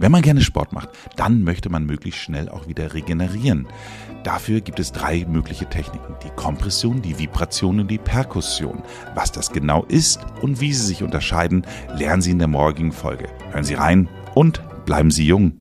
Wenn man gerne Sport macht, dann möchte man möglichst schnell auch wieder regenerieren. Dafür gibt es drei mögliche Techniken. Die Kompression, die Vibration und die Perkussion. Was das genau ist und wie sie sich unterscheiden, lernen Sie in der morgigen Folge. Hören Sie rein und bleiben Sie jung.